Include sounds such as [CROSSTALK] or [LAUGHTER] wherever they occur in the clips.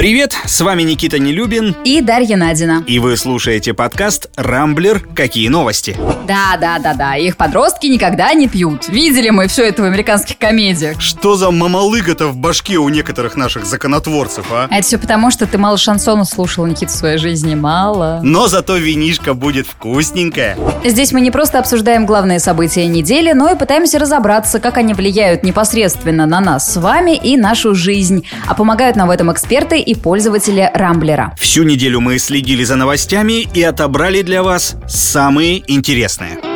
Привет, с вами Никита Нелюбин. И Дарья Надина. И вы слушаете подкаст «Рамблер. Какие новости?». Да, да, да, да, их подростки никогда не пьют. Видели мы все это в американских комедиях. Что за мамалыга-то в башке у некоторых наших законотворцев, а? Это все потому, что ты мало шансона слушал, Никита, в своей жизни. Мало. Но зато винишка будет вкусненькая. Здесь мы не просто обсуждаем главные события недели, но и пытаемся разобраться, как они влияют непосредственно на нас с вами и нашу жизнь. А помогают нам в этом эксперты и пользователи Рамблера. Всю неделю мы следили за новостями и отобрали для вас самые интересные.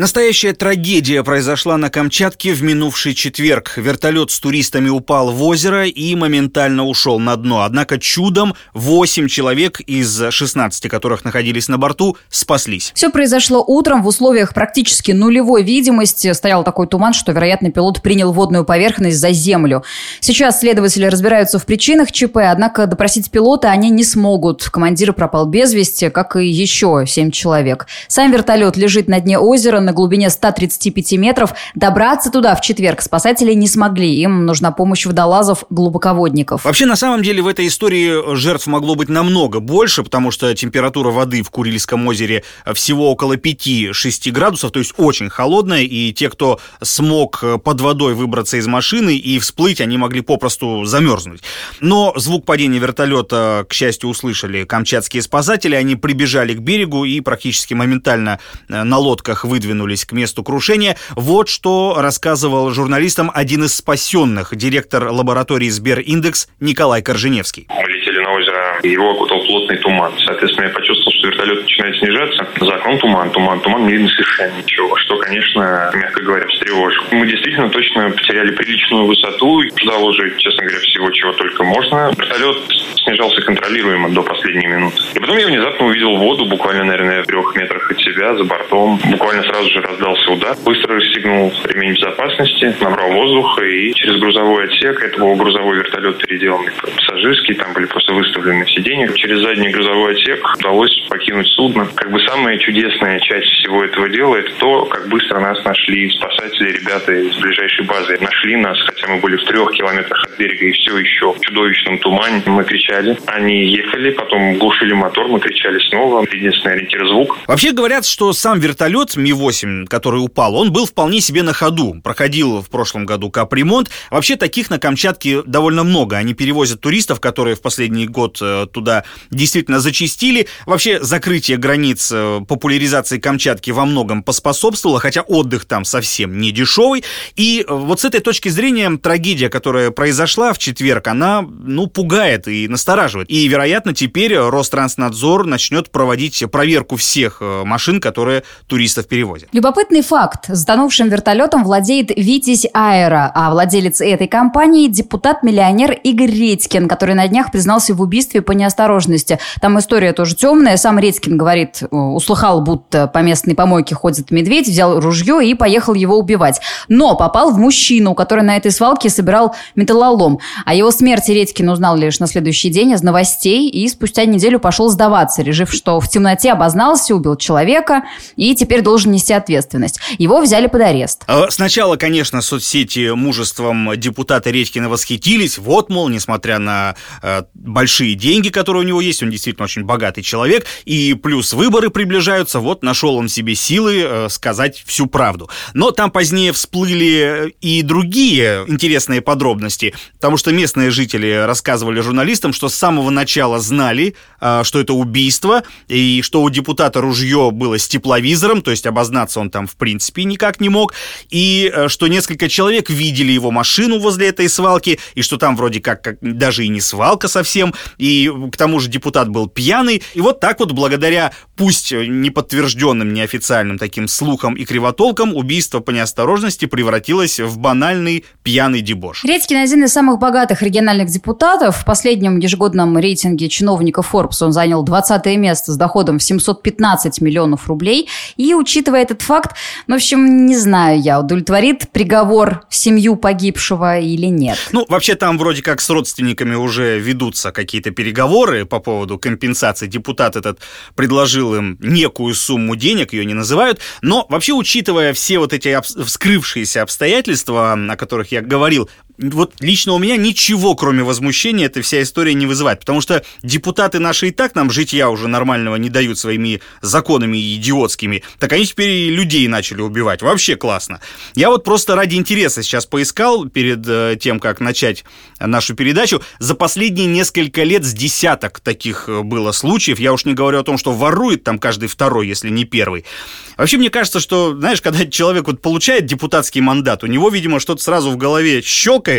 Настоящая трагедия произошла на Камчатке в минувший четверг. Вертолет с туристами упал в озеро и моментально ушел на дно. Однако чудом 8 человек из 16, которых находились на борту, спаслись. Все произошло утром в условиях практически нулевой видимости. Стоял такой туман, что, вероятно, пилот принял водную поверхность за землю. Сейчас следователи разбираются в причинах ЧП, однако допросить пилота они не смогут. Командир пропал без вести, как и еще 7 человек. Сам вертолет лежит на дне озера, на глубине 135 метров. Добраться туда в четверг спасатели не смогли. Им нужна помощь водолазов-глубоководников. Вообще, на самом деле, в этой истории жертв могло быть намного больше, потому что температура воды в Курильском озере всего около 5-6 градусов, то есть очень холодная, и те, кто смог под водой выбраться из машины и всплыть, они могли попросту замерзнуть. Но звук падения вертолета, к счастью, услышали камчатские спасатели, они прибежали к берегу и практически моментально на лодках выдвинули двинулись к месту крушения. Вот что рассказывал журналистам один из спасенных, директор лаборатории Сбериндекс Николай Корженевский. Мы летели на озеро, его окутал плотный туман. Соответственно, я почувствовал, что вертолет начинает снижаться. За окном туман, туман, туман, не видно совершенно ничего, что, конечно, мягко говоря, встревожило. Мы действительно точно потеряли приличную высоту. Ждал уже, честно говоря, всего, чего только можно. Вертолет снижался контролируемо до последней минуты. И потом я внезапно увидел воду, буквально, наверное, в трех метрах от себя, за бортом. Буквально сразу же раздался удар. Быстро расстегнул ремень безопасности, набрал воздуха и через грузовой отсек, это был грузовой вертолет, переделанный под пассажирский, там были просто выставлены сиденья. Через задний грузовой отсек удалось покинуть судно. Как бы самая чудесная часть всего этого дела, это то, как быстро нас нашли спасатели, ребята из ближайшей базы. Нашли нас, хотя мы были в трех километрах от берега и все еще в чудовищном тумане. Мы кричали. Они ехали, потом глушили мотор, мы кричали снова. Единственный ориентир звук. Вообще говорят, что сам вертолет Ми-8 8, который упал, он был вполне себе на ходу. Проходил в прошлом году капремонт. Вообще таких на Камчатке довольно много. Они перевозят туристов, которые в последний год э, туда действительно зачистили. Вообще закрытие границ э, популяризации Камчатки во многом поспособствовало, хотя отдых там совсем не дешевый. И э, вот с этой точки зрения трагедия, которая произошла в четверг, она, ну, пугает и настораживает. И, вероятно, теперь Ространснадзор начнет проводить проверку всех машин, которые туристов перевозят. Любопытный факт. Затонувшим вертолетом владеет Витязь Аэро, а владелец этой компании – депутат-миллионер Игорь Редькин, который на днях признался в убийстве по неосторожности. Там история тоже темная. Сам Редькин говорит, э, услыхал, будто по местной помойке ходит медведь, взял ружье и поехал его убивать. Но попал в мужчину, который на этой свалке собирал металлолом. О его смерти Редькин узнал лишь на следующий день из новостей и спустя неделю пошел сдаваться, решив, что в темноте обознался, убил человека и теперь должен нести ответственность. Его взяли под арест. А, сначала, конечно, соцсети мужеством депутата Редькина восхитились. Вот, мол, несмотря на э, большие деньги, которые у него есть, он действительно очень богатый человек, и плюс выборы приближаются, вот нашел он себе силы э, сказать всю правду. Но там позднее всплыли и другие интересные подробности, потому что местные жители рассказывали журналистам, что с самого начала знали, э, что это убийство, и что у депутата ружье было с тепловизором, то есть обозначено признаться он там в принципе никак не мог, и э, что несколько человек видели его машину возле этой свалки, и что там вроде как, как даже и не свалка совсем, и к тому же депутат был пьяный, и вот так вот благодаря пусть неподтвержденным, неофициальным таким слухам и кривотолкам, убийство по неосторожности превратилось в банальный пьяный дебош. Редькин один из самых богатых региональных депутатов. В последнем ежегодном рейтинге чиновников Forbes он занял 20 место с доходом в 715 миллионов рублей. И, учитывая этот факт. Ну, в общем, не знаю я, удовлетворит приговор семью погибшего или нет. Ну, вообще там вроде как с родственниками уже ведутся какие-то переговоры по поводу компенсации. Депутат этот предложил им некую сумму денег, ее не называют. Но вообще, учитывая все вот эти вскрывшиеся обстоятельства, о которых я говорил, вот лично у меня ничего, кроме возмущения, эта вся история не вызывает. Потому что депутаты наши и так нам житья уже нормального не дают своими законами идиотскими. Так они теперь и людей начали убивать. Вообще классно. Я вот просто ради интереса сейчас поискал перед э, тем, как начать нашу передачу. За последние несколько лет с десяток таких э, было случаев. Я уж не говорю о том, что ворует там каждый второй, если не первый. Вообще, мне кажется, что, знаешь, когда человек вот получает депутатский мандат, у него, видимо, что-то сразу в голове щелкает,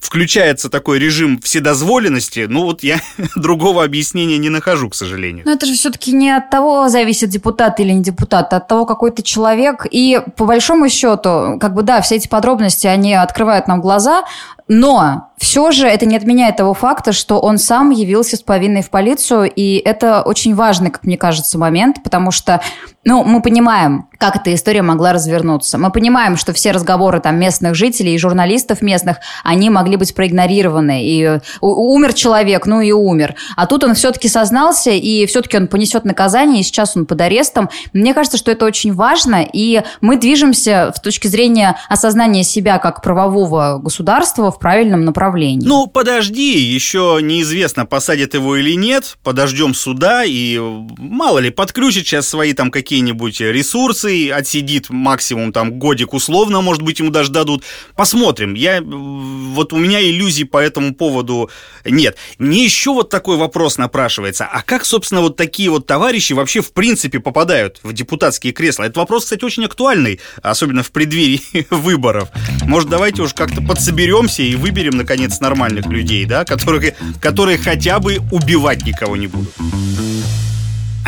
включается такой режим вседозволенности, ну вот я [LAUGHS] другого объяснения не нахожу, к сожалению. Но это же все-таки не от того зависит депутат или не депутат, а от того, какой ты человек. И по большому счету, как бы да, все эти подробности, они открывают нам глаза, но все же это не отменяет того факта, что он сам явился с повинной в полицию, и это очень важный, как мне кажется, момент, потому что, ну, мы понимаем, как эта история могла развернуться. Мы понимаем, что все разговоры там местных жителей и журналистов местных, они могли быть проигнорированы. И умер человек, ну и умер. А тут он все-таки сознался, и все-таки он понесет наказание, и сейчас он под арестом. Мне кажется, что это очень важно, и мы движемся в точке зрения осознания себя как правового государства в правильном направлении. Ну, подожди, еще неизвестно, посадят его или нет. Подождем суда, и мало ли, подключит сейчас свои там какие-нибудь ресурсы, отсидит максимум там годик условно, может быть, ему даже дадут. Посмотрим. Я, вот у меня иллюзий по этому поводу нет. Мне еще вот такой вопрос напрашивается. А как, собственно, вот такие вот товарищи вообще в принципе попадают в депутатские кресла? Это вопрос, кстати, очень актуальный, особенно в преддверии [LAUGHS] выборов. Может, давайте уж как-то подсоберемся и выберем, наконец, нормальных людей, да, которые, которые хотя бы убивать никого не будут.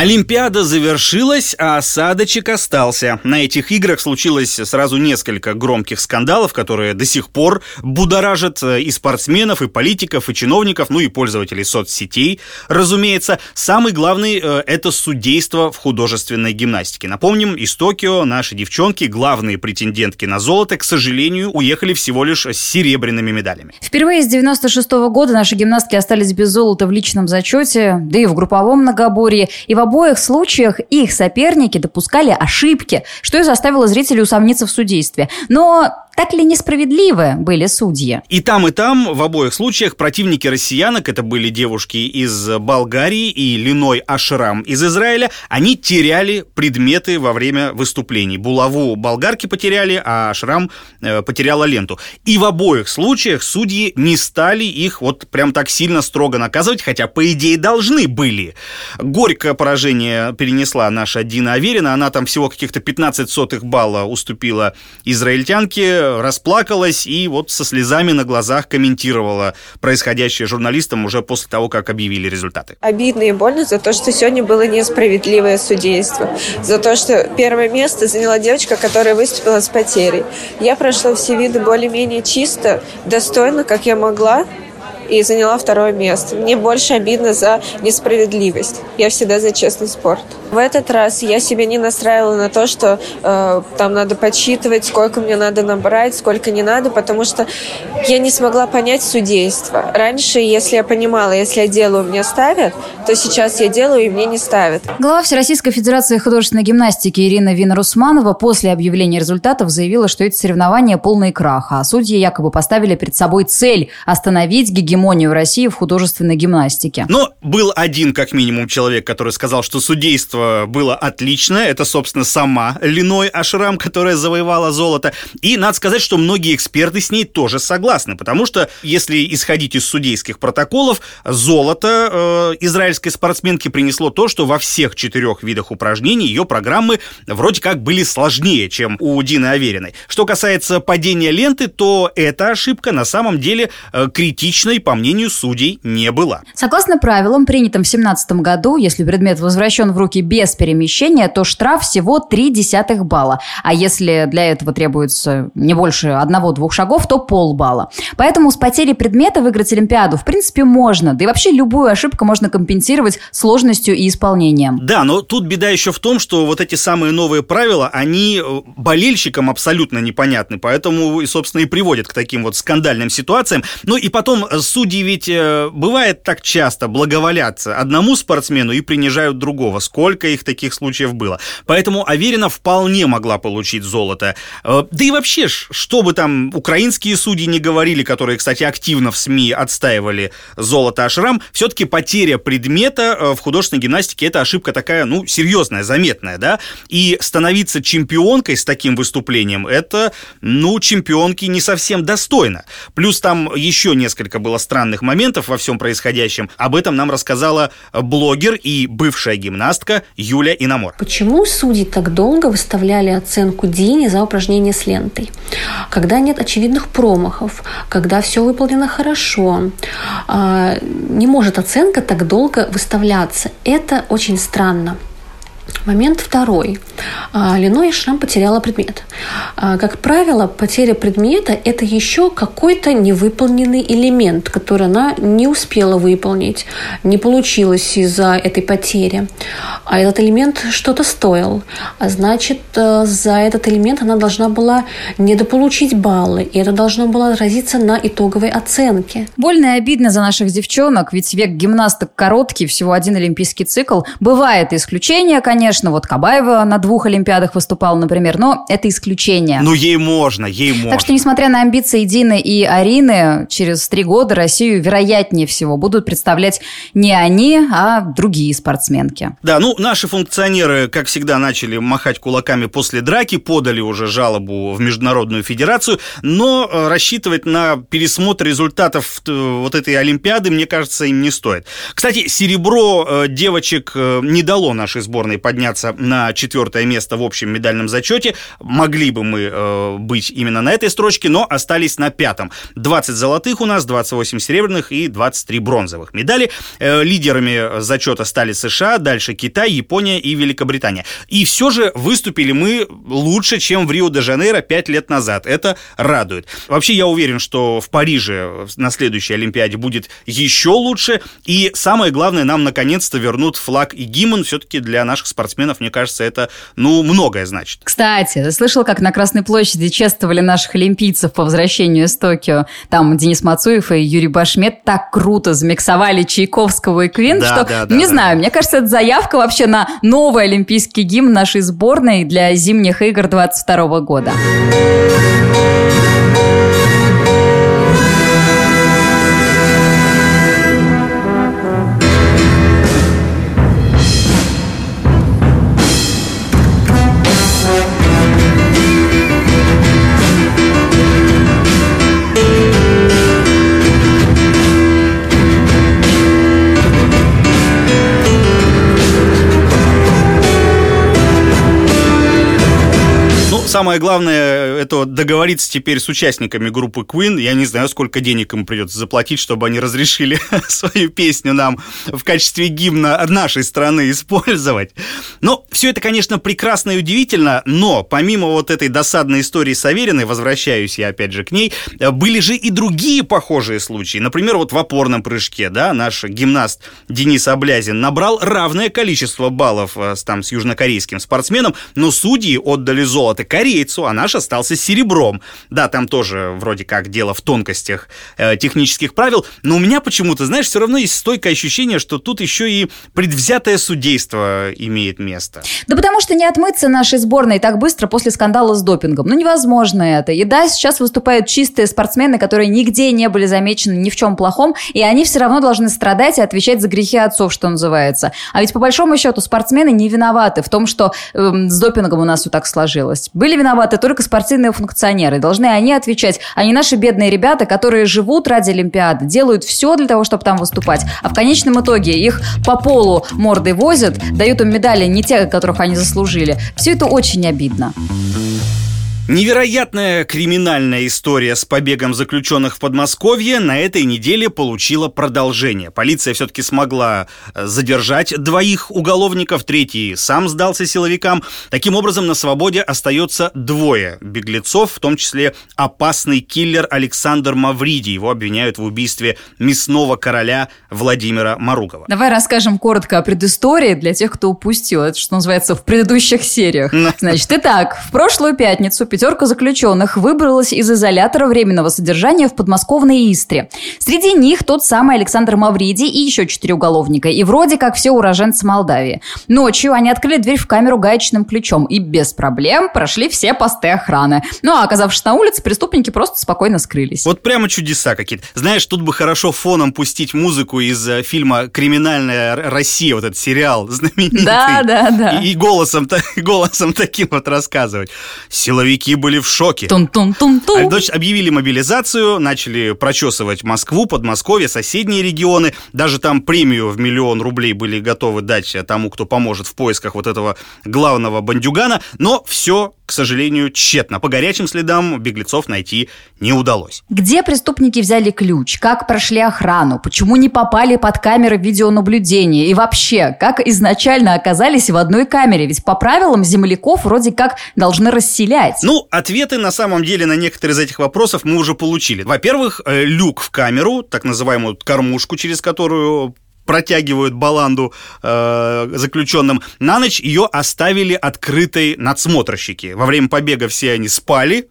Олимпиада завершилась, а осадочек остался. На этих играх случилось сразу несколько громких скандалов, которые до сих пор будоражат э, и спортсменов, и политиков, и чиновников, ну и пользователей соцсетей. Разумеется, самый главный э, – это судейство в художественной гимнастике. Напомним, из Токио наши девчонки, главные претендентки на золото, к сожалению, уехали всего лишь с серебряными медалями. Впервые с 96 -го года наши гимнастки остались без золота в личном зачете, да и в групповом многоборье. И в обоих случаях их соперники допускали ошибки, что и заставило зрителей усомниться в судействе. Но так ли несправедливы были судьи? И там, и там, в обоих случаях, противники россиянок, это были девушки из Болгарии и Линой Ашрам из Израиля, они теряли предметы во время выступлений. Булаву болгарки потеряли, а Ашрам э, потеряла ленту. И в обоих случаях судьи не стали их вот прям так сильно строго наказывать, хотя, по идее, должны были. Горькое поражение перенесла наша Дина Аверина, она там всего каких-то 15 сотых балла уступила израильтянке, расплакалась и вот со слезами на глазах комментировала происходящее журналистам уже после того, как объявили результаты. Обидно и больно за то, что сегодня было несправедливое судейство. За то, что первое место заняла девочка, которая выступила с потерей. Я прошла все виды более-менее чисто, достойно, как я могла и заняла второе место. Мне больше обидно за несправедливость. Я всегда за честный спорт. В этот раз я себя не настраивала на то, что э, там надо подсчитывать, сколько мне надо набрать, сколько не надо, потому что я не смогла понять судейство. Раньше, если я понимала, если я делаю, мне ставят, то сейчас я делаю, и мне не ставят. Глава Всероссийской Федерации художественной гимнастики Ирина Вина-Русманова после объявления результатов заявила, что эти соревнования полный крах, а судьи якобы поставили перед собой цель остановить гегемонию России в художественной гимнастике. Но был один, как минимум, человек, который сказал, что судейство было отличное. Это, собственно, сама Линой Ашрам, которая завоевала золото. И надо сказать, что многие эксперты с ней тоже согласны, потому что, если исходить из судейских протоколов, золото э, израильской спортсменки принесло то, что во всех четырех видах упражнений ее программы вроде как были сложнее, чем у Дины Авериной. Что касается падения ленты, то эта ошибка на самом деле э, критичной, по мнению судей, не была. Согласно правилам, принятым в 2017 году, если предмет возвращен в руки без перемещения, то штраф всего 0,3 балла. А если для этого требуется не больше одного-двух шагов, то полбалла. Поэтому с потери предмета выиграть Олимпиаду в принципе можно. Да и вообще любую ошибку можно компенсировать сложностью и исполнением. Да, но тут беда еще в том, что вот эти самые новые правила, они э, болельщикам абсолютно непонятны. Поэтому, и, собственно, и приводят к таким вот скандальным ситуациям. Ну и потом, судя судьи ведь э, бывает так часто благоволятся одному спортсмену и принижают другого. Сколько их таких случаев было. Поэтому Аверина вполне могла получить золото. Э, да и вообще, что бы там украинские судьи не говорили, которые, кстати, активно в СМИ отстаивали золото Ашрам, все-таки потеря предмета э, в художественной гимнастике это ошибка такая, ну, серьезная, заметная, да? И становиться чемпионкой с таким выступлением, это, ну, чемпионки не совсем достойно. Плюс там еще несколько было странных моментов во всем происходящем. Об этом нам рассказала блогер и бывшая гимнастка Юля Инамор. Почему судьи так долго выставляли оценку Дине за упражнение с лентой? Когда нет очевидных промахов, когда все выполнено хорошо, а, не может оценка так долго выставляться. Это очень странно. Момент второй. А, Леной Шрам потеряла предмет. А, как правило, потеря предмета – это еще какой-то невыполненный элемент, который она не успела выполнить, не получилось из-за этой потери. А этот элемент что-то стоил. А значит, э, за этот элемент она должна была недополучить баллы, и это должно было отразиться на итоговой оценке. Больно и обидно за наших девчонок, ведь век гимнасток короткий, всего один олимпийский цикл. Бывает исключение, конечно, конечно, вот Кабаева на двух Олимпиадах выступала, например, но это исключение. Ну, ей можно, ей можно. Так что, несмотря на амбиции Дины и Арины, через три года Россию, вероятнее всего, будут представлять не они, а другие спортсменки. Да, ну, наши функционеры, как всегда, начали махать кулаками после драки, подали уже жалобу в Международную Федерацию, но э, рассчитывать на пересмотр результатов э, вот этой Олимпиады, мне кажется, им не стоит. Кстати, серебро э, девочек не дало нашей сборной подняться на четвертое место в общем медальном зачете. Могли бы мы э, быть именно на этой строчке, но остались на пятом. 20 золотых у нас, 28 серебряных и 23 бронзовых медали. Э, лидерами зачета стали США, дальше Китай, Япония и Великобритания. И все же выступили мы лучше, чем в Рио-де-Жанейро 5 лет назад. Это радует. Вообще я уверен, что в Париже на следующей Олимпиаде будет еще лучше. И самое главное, нам наконец-то вернут флаг и гимн все-таки для наших спортсменов спортсменов, мне кажется, это, ну, многое значит. Кстати, ты слышал, как на Красной площади чествовали наших олимпийцев по возвращению из Токио? Там Денис Мацуев и Юрий Башмет так круто замиксовали Чайковского и Квин, да, что, да, да, не да, знаю, да. мне кажется, это заявка вообще на новый олимпийский гимн нашей сборной для зимних игр 22 года. Самое главное, это договориться теперь с участниками группы Queen. Я не знаю, сколько денег им придется заплатить, чтобы они разрешили [LAUGHS] свою песню нам в качестве гимна нашей страны использовать. Но все это, конечно, прекрасно и удивительно, но помимо вот этой досадной истории с Авериной, возвращаюсь я опять же к ней, были же и другие похожие случаи. Например, вот в опорном прыжке, да, наш гимнаст Денис Облязин набрал равное количество баллов э, там, с южнокорейским спортсменом, но судьи отдали золото корейцу, а наш остался серебром. Да, там тоже вроде как дело в тонкостях э, технических правил, но у меня почему-то, знаешь, все равно есть стойкое ощущение, что тут еще и предвзятое судейство имеет место. Да потому что не отмыться нашей сборной так быстро после скандала с допингом. Ну, невозможно это. И да, сейчас выступают чистые спортсмены, которые нигде не были замечены ни в чем плохом, и они все равно должны страдать и отвечать за грехи отцов, что называется. А ведь по большому счету спортсмены не виноваты в том, что э, с допингом у нас все так сложилось. Были виноваты только спортивные функционеры. Должны они отвечать, а не наши бедные ребята, которые живут ради Олимпиады, делают все для того, чтобы там выступать. А в конечном итоге их по полу мордой возят, дают им медали не те, которых они заслужили. Все это очень обидно. Невероятная криминальная история с побегом заключенных в Подмосковье на этой неделе получила продолжение. Полиция все-таки смогла э, задержать двоих уголовников, третий сам сдался силовикам. Таким образом, на свободе остается двое беглецов, в том числе опасный киллер Александр Мавриди. Его обвиняют в убийстве мясного короля Владимира Маругова. Давай расскажем коротко о предыстории для тех, кто упустил. Это, что называется, в предыдущих сериях. Значит, итак, в прошлую пятницу, пятерка заключенных выбралась из изолятора временного содержания в подмосковной Истре. Среди них тот самый Александр Мавриди и еще четыре уголовника. И вроде как все уроженцы Молдавии. Ночью они открыли дверь в камеру гаечным ключом и без проблем прошли все посты охраны. Ну а оказавшись на улице, преступники просто спокойно скрылись. Вот прямо чудеса какие-то. Знаешь, тут бы хорошо фоном пустить музыку из э, фильма «Криминальная Россия», вот этот сериал знаменитый. Да, да, да. И, и голосом, [LAUGHS] голосом таким вот рассказывать. Силовики были в шоке. Тун-тун-тун-тун. Объявили мобилизацию, начали прочесывать Москву, Подмосковье, соседние регионы. Даже там премию в миллион рублей были готовы дать тому, кто поможет в поисках вот этого главного бандюгана. Но все, к сожалению, тщетно. По горячим следам беглецов найти не удалось. Где преступники взяли ключ? Как прошли охрану? Почему не попали под камеры видеонаблюдения? И вообще, как изначально оказались в одной камере? Ведь по правилам земляков вроде как должны расселять. Ну, ответы на самом деле на некоторые из этих вопросов мы уже получили. Во-первых, э, люк в камеру, так называемую кормушку, через которую протягивают баланду э, заключенным. На ночь ее оставили открытой надсмотрщики. Во время побега все они спали,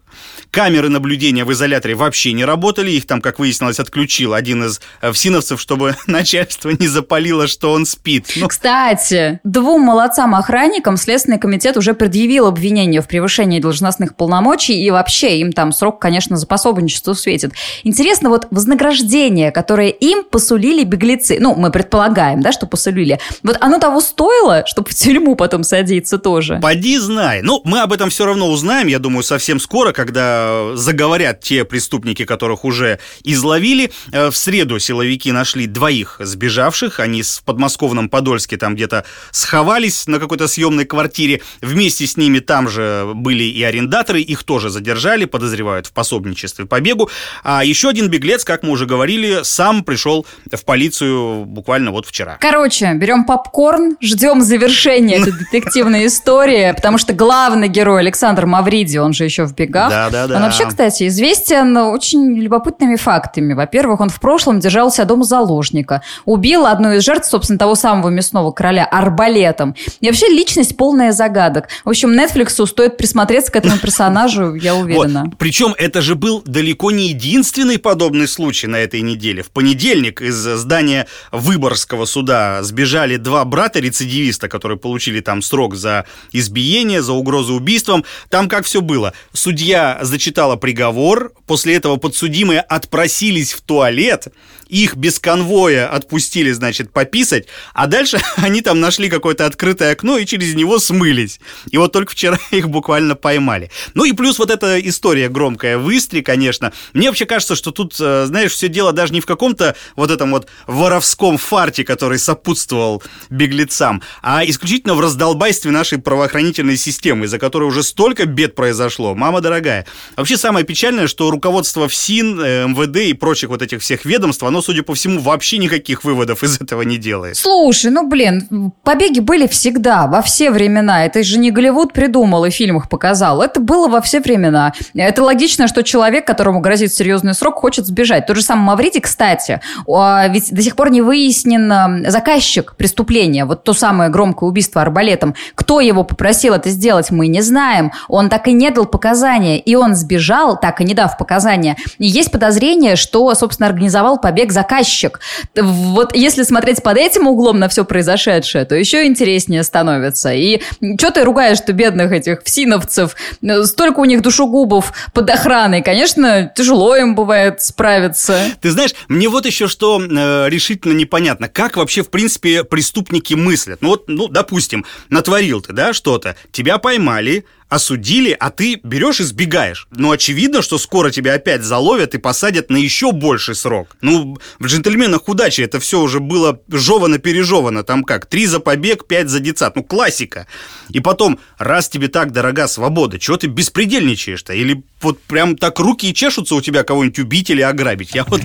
Камеры наблюдения в изоляторе вообще не работали, их там, как выяснилось, отключил один из э, всиновцев, чтобы [LAUGHS] начальство не запалило, что он спит. Ну... Кстати, двум молодцам-охранникам Следственный комитет уже предъявил обвинение в превышении должностных полномочий, и вообще им там срок, конечно, за пособничество светит. Интересно, вот вознаграждение, которое им посулили беглецы, ну, мы предполагаем, да, что посулили, вот оно того стоило, чтобы в тюрьму потом садиться тоже? Поди знай. Ну, мы об этом все равно узнаем, я думаю, совсем скоро, когда заговорят те преступники, которых уже изловили. Э, в среду силовики нашли двоих сбежавших. Они в подмосковном Подольске там где-то сховались на какой-то съемной квартире. Вместе с ними там же были и арендаторы. Их тоже задержали, подозревают в пособничестве побегу. А еще один беглец, как мы уже говорили, сам пришел в полицию буквально вот вчера. Короче, берем попкорн, ждем завершения этой детективной истории, потому что главный герой Александр Мавриди, он же еще в бегах, да, да, да. Он вообще, кстати, известен очень любопытными фактами. Во-первых, он в прошлом держался дома заложника. Убил одну из жертв, собственно, того самого мясного короля арбалетом. И вообще личность полная загадок. В общем, Netflix стоит присмотреться к этому [LAUGHS] персонажу, я уверена. Вот. Причем это же был далеко не единственный подобный случай на этой неделе. В понедельник из здания Выборгского суда сбежали два брата-рецидивиста, которые получили там срок за избиение, за угрозу убийством. Там как все было. Судья зачитала приговор, после этого подсудимые отпросились в туалет, их без конвоя отпустили, значит, пописать, а дальше [LAUGHS] они там нашли какое-то открытое окно и через него смылись. И вот только вчера [LAUGHS] их буквально поймали. Ну и плюс вот эта история громкая в конечно. Мне вообще кажется, что тут, э, знаешь, все дело даже не в каком-то вот этом вот воровском фарте, который сопутствовал беглецам, а исключительно в раздолбайстве нашей правоохранительной системы, из-за которой уже столько бед произошло. Мама дорогая. Вообще самое печальное, что руководство ФСИН, э, МВД и прочих вот этих всех ведомств, оно судя по всему, вообще никаких выводов из этого не делает. Слушай, ну, блин, побеги были всегда, во все времена. Это же не Голливуд придумал и в фильмах показал. Это было во все времена. Это логично, что человек, которому грозит серьезный срок, хочет сбежать. Тот же самый Маврити, кстати, ведь до сих пор не выяснен заказчик преступления. Вот то самое громкое убийство арбалетом. Кто его попросил это сделать, мы не знаем. Он так и не дал показания. И он сбежал, так и не дав показания. И есть подозрение, что, собственно, организовал побег заказчик. Вот если смотреть под этим углом на все произошедшее, то еще интереснее становится. И что ты ругаешь-то бедных этих всиновцев? Столько у них душегубов под охраной. Конечно, тяжело им бывает справиться. Ты знаешь, мне вот еще что э, решительно непонятно. Как вообще, в принципе, преступники мыслят? Ну вот, ну, допустим, натворил ты, да, что-то, тебя поймали, осудили, а ты берешь и сбегаешь. Ну, очевидно, что скоро тебя опять заловят и посадят на еще больший срок. Ну, в «Джентльменах удачи» это все уже было жевано-пережевано. Там как, три за побег, пять за децат. Ну, классика. И потом, раз тебе так дорога свобода, чего ты беспредельничаешь-то? Или вот прям так руки и чешутся у тебя кого-нибудь убить или ограбить? Я вот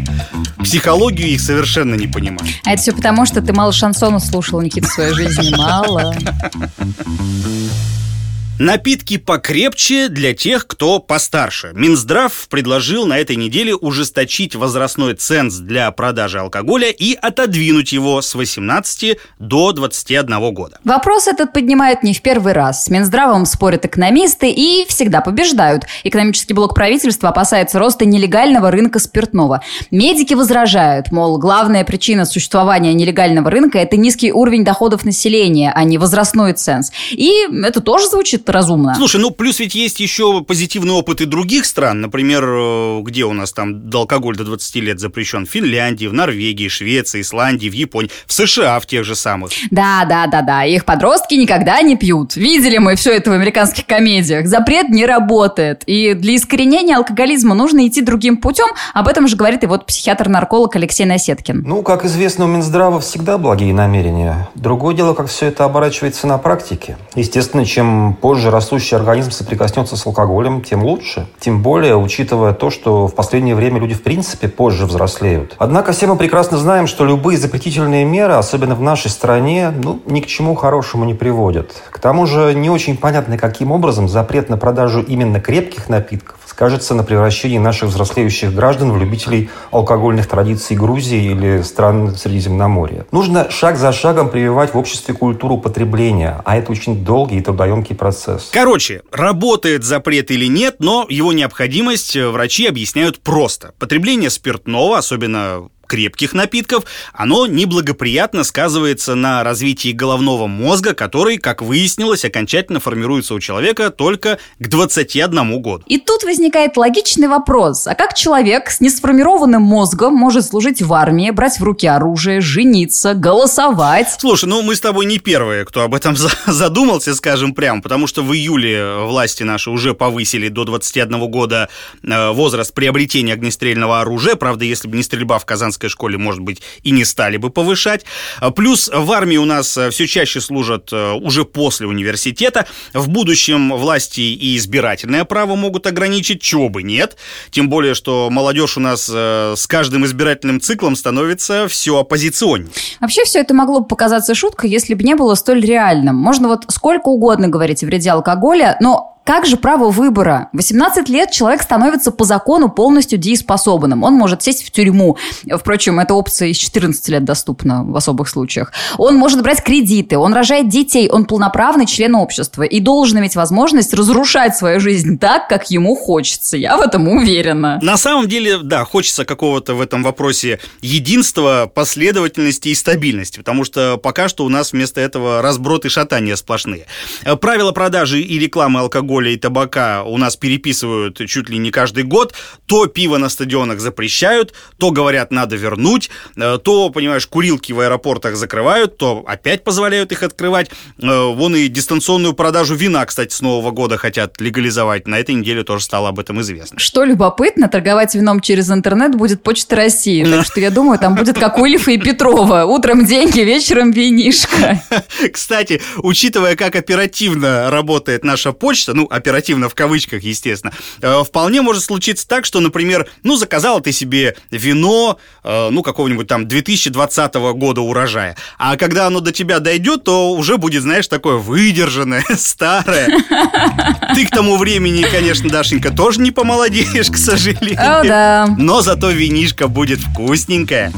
психологию их совершенно не понимаю. А это все потому, что ты мало шансона слушал, Никита, в своей жизни. Мало. Напитки покрепче для тех, кто постарше. Минздрав предложил на этой неделе ужесточить возрастной ценз для продажи алкоголя и отодвинуть его с 18 до 21 года. Вопрос этот поднимают не в первый раз. С Минздравом спорят экономисты и всегда побеждают. Экономический блок правительства опасается роста нелегального рынка спиртного. Медики возражают, мол, главная причина существования нелегального рынка – это низкий уровень доходов населения, а не возрастной ценз. И это тоже звучит разумно. Слушай, ну плюс ведь есть еще позитивный опыт и других стран. Например, э, где у нас там алкоголь до 20 лет запрещен? В Финляндии, в Норвегии, Швеции, Исландии, в Японии, в США в тех же самых. Да, да, да, да. Их подростки никогда не пьют. Видели мы все это в американских комедиях. Запрет не работает. И для искоренения алкоголизма нужно идти другим путем. Об этом же говорит и вот психиатр-нарколог Алексей Насеткин. Ну, как известно, у Минздрава всегда благие намерения. Другое дело, как все это оборачивается на практике. Естественно, чем позже позже растущий организм соприкоснется с алкоголем, тем лучше. Тем более, учитывая то, что в последнее время люди в принципе позже взрослеют. Однако все мы прекрасно знаем, что любые запретительные меры, особенно в нашей стране, ну, ни к чему хорошему не приводят. К тому же не очень понятно, каким образом запрет на продажу именно крепких напитков скажется на превращении наших взрослеющих граждан в любителей алкогольных традиций Грузии или стран Средиземноморья. Нужно шаг за шагом прививать в обществе культуру потребления, а это очень долгий и трудоемкий процесс. Короче, работает запрет или нет, но его необходимость врачи объясняют просто. Потребление спиртного, особенно крепких напитков, оно неблагоприятно сказывается на развитии головного мозга, который, как выяснилось, окончательно формируется у человека только к 21 году. И тут возникает логичный вопрос. А как человек с несформированным мозгом может служить в армии, брать в руки оружие, жениться, голосовать? Слушай, ну мы с тобой не первые, кто об этом [LAUGHS] задумался, скажем прямо, потому что в июле власти наши уже повысили до 21 года э, возраст приобретения огнестрельного оружия. Правда, если бы не стрельба в Казанском американской школе, может быть, и не стали бы повышать. А, плюс в армии у нас э, все чаще служат э, уже после университета. В будущем власти и избирательное право могут ограничить, чего бы нет. Тем более, что молодежь у нас э, с каждым избирательным циклом становится все оппозиционнее. Вообще все это могло бы показаться шуткой, если бы не было столь реальным. Можно вот сколько угодно говорить о вреде алкоголя, но как же право выбора? 18 лет человек становится по закону полностью дееспособным. Он может сесть в тюрьму. Впрочем, эта опция из 14 лет доступна в особых случаях. Он может брать кредиты, он рожает детей, он полноправный член общества и должен иметь возможность разрушать свою жизнь так, как ему хочется. Я в этом уверена. На самом деле, да, хочется какого-то в этом вопросе единства, последовательности и стабильности, потому что пока что у нас вместо этого разброд и шатания сплошные. Правила продажи и рекламы алкоголя алкоголя и табака у нас переписывают чуть ли не каждый год, то пиво на стадионах запрещают, то говорят, надо вернуть, э, то, понимаешь, курилки в аэропортах закрывают, то опять позволяют их открывать. Э, вон и дистанционную продажу вина, кстати, с Нового года хотят легализовать. На этой неделе тоже стало об этом известно. Что любопытно, торговать вином через интернет будет Почта России. Так что я думаю, там будет как у Ильфа и Петрова. Утром деньги, вечером винишко. [LAUGHS] Кстати, учитывая, как оперативно работает наша почта, ну, оперативно в кавычках, естественно, э, вполне может случиться так, что, например, ну, заказала ты себе вино, э, ну, какого-нибудь там 2020 года урожая, а когда оно до тебя дойдет, то уже будет, знаешь, такое выдержанное, [LAUGHS] старое. Ты к тому времени, конечно, Дашенька, тоже не помолодеешь, к сожалению. О, да. Но зато винишка будет вкусненькое.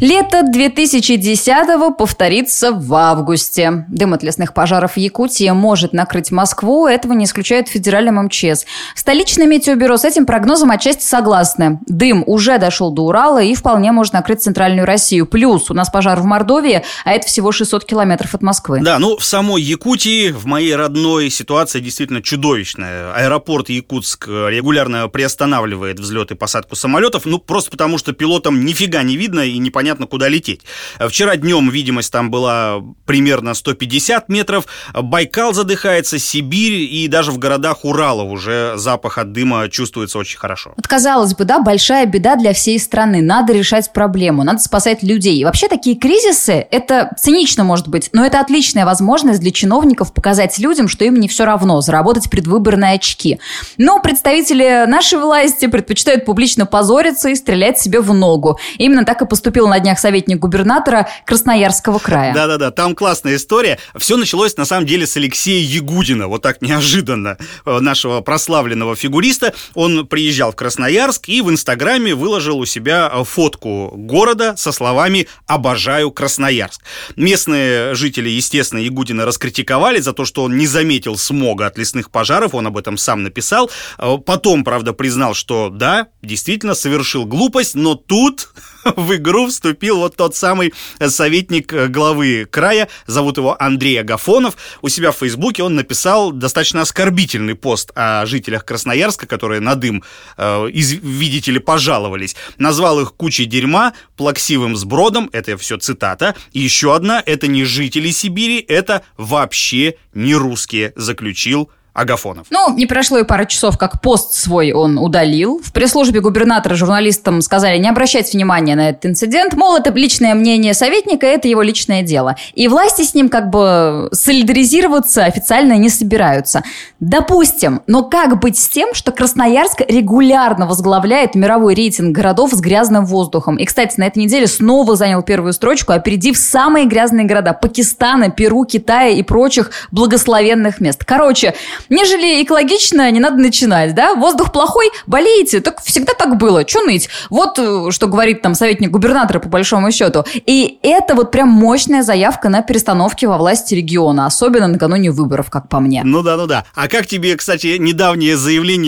Лето 2010-го повторится в августе. Дым от лесных пожаров в Якутии может накрыть Москву, этого не исключает федеральный МЧС. Столичное метеобюро с этим прогнозом отчасти согласны. Дым уже дошел до Урала и вполне может накрыть центральную Россию. Плюс у нас пожар в Мордовии, а это всего 600 километров от Москвы. Да, ну в самой Якутии, в моей родной, ситуация действительно чудовищная. Аэропорт Якутск регулярно приостанавливает взлет и посадку самолетов, ну просто потому, что пилотам нифига не видно и непонятно, непонятно, куда лететь. Вчера днем видимость там была примерно 150 метров. Байкал задыхается, Сибирь и даже в городах Урала уже запах от дыма чувствуется очень хорошо. Вот казалось бы, да, большая беда для всей страны. Надо решать проблему, надо спасать людей. И вообще такие кризисы, это цинично может быть, но это отличная возможность для чиновников показать людям, что им не все равно, заработать предвыборные очки. Но представители нашей власти предпочитают публично позориться и стрелять себе в ногу. Именно так и поступил на днях советник губернатора Красноярского края. Да-да-да, там классная история. Все началось, на самом деле, с Алексея Ягудина. Вот так неожиданно э, нашего прославленного фигуриста. Он приезжал в Красноярск и в Инстаграме выложил у себя э, фотку города со словами «Обожаю Красноярск». Местные жители, естественно, Ягудина раскритиковали за то, что он не заметил смога от лесных пожаров, он об этом сам написал. Э, потом, правда, признал, что да, действительно совершил глупость, но тут [LAUGHS] в игру вступил вот тот самый советник главы края, зовут его Андрей Агафонов. У себя в Фейсбуке он написал достаточно оскорбительный пост о жителях Красноярска, которые на дым, э, из, видите ли, пожаловались. Назвал их кучей дерьма, плаксивым сбродом, это все цитата. И еще одна, это не жители Сибири, это вообще не русские, заключил Агафонов. Ну, не прошло и пара часов, как пост свой он удалил. В пресс-службе губернатора журналистам сказали не обращать внимания на этот инцидент, мол, это личное мнение советника, это его личное дело. И власти с ним как бы солидаризироваться официально не собираются. Допустим, но как быть с тем, что Красноярск регулярно возглавляет мировой рейтинг городов с грязным воздухом? И, кстати, на этой неделе снова занял первую строчку, опередив самые грязные города Пакистана, Перу, Китая и прочих благословенных мест. Короче, Нежели экологично, не надо начинать, да? Воздух плохой, болеете, так всегда так было, что ныть? Вот э, что говорит там советник губернатора по большому счету. И это вот прям мощная заявка на перестановки во власти региона, особенно накануне выборов, как по мне. Ну да, ну да. А как тебе, кстати, недавнее заявление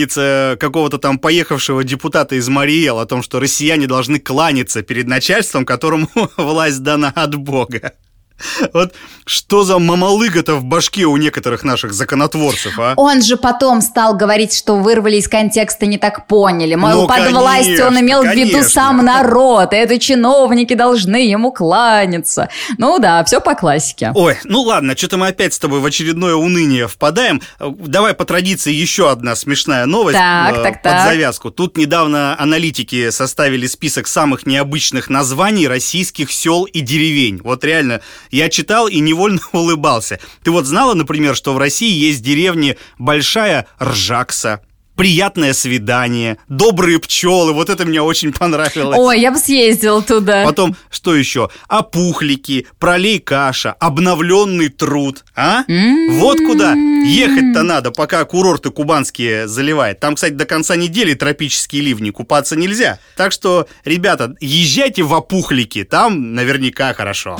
какого-то там поехавшего депутата из Мариэл о том, что россияне должны кланяться перед начальством, которому [LAUGHS] власть дана от Бога? Вот что за мамалыга-то в башке у некоторых наших законотворцев, а? Он же потом стал говорить, что вырвали из контекста, не так поняли. Мол, ну, под конечно, властью он имел конечно. в виду сам народ, и это чиновники должны ему кланяться. Ну да, все по классике. Ой, ну ладно, что-то мы опять с тобой в очередное уныние впадаем. Давай по традиции еще одна смешная новость так, э, так, под так. завязку. Тут недавно аналитики составили список самых необычных названий российских сел и деревень. Вот реально я читал и невольно [LAUGHS] улыбался. Ты вот знала, например, что в России есть деревни Большая Ржакса, приятное свидание, добрые пчелы. Вот это мне очень понравилось. Ой, я бы съездил туда. Потом, что еще? Опухлики, пролей каша, обновленный труд. А? Mm-hmm. Вот куда ехать-то надо, пока курорты кубанские заливает. Там, кстати, до конца недели тропические ливни, купаться нельзя. Так что, ребята, езжайте в опухлики, там наверняка хорошо.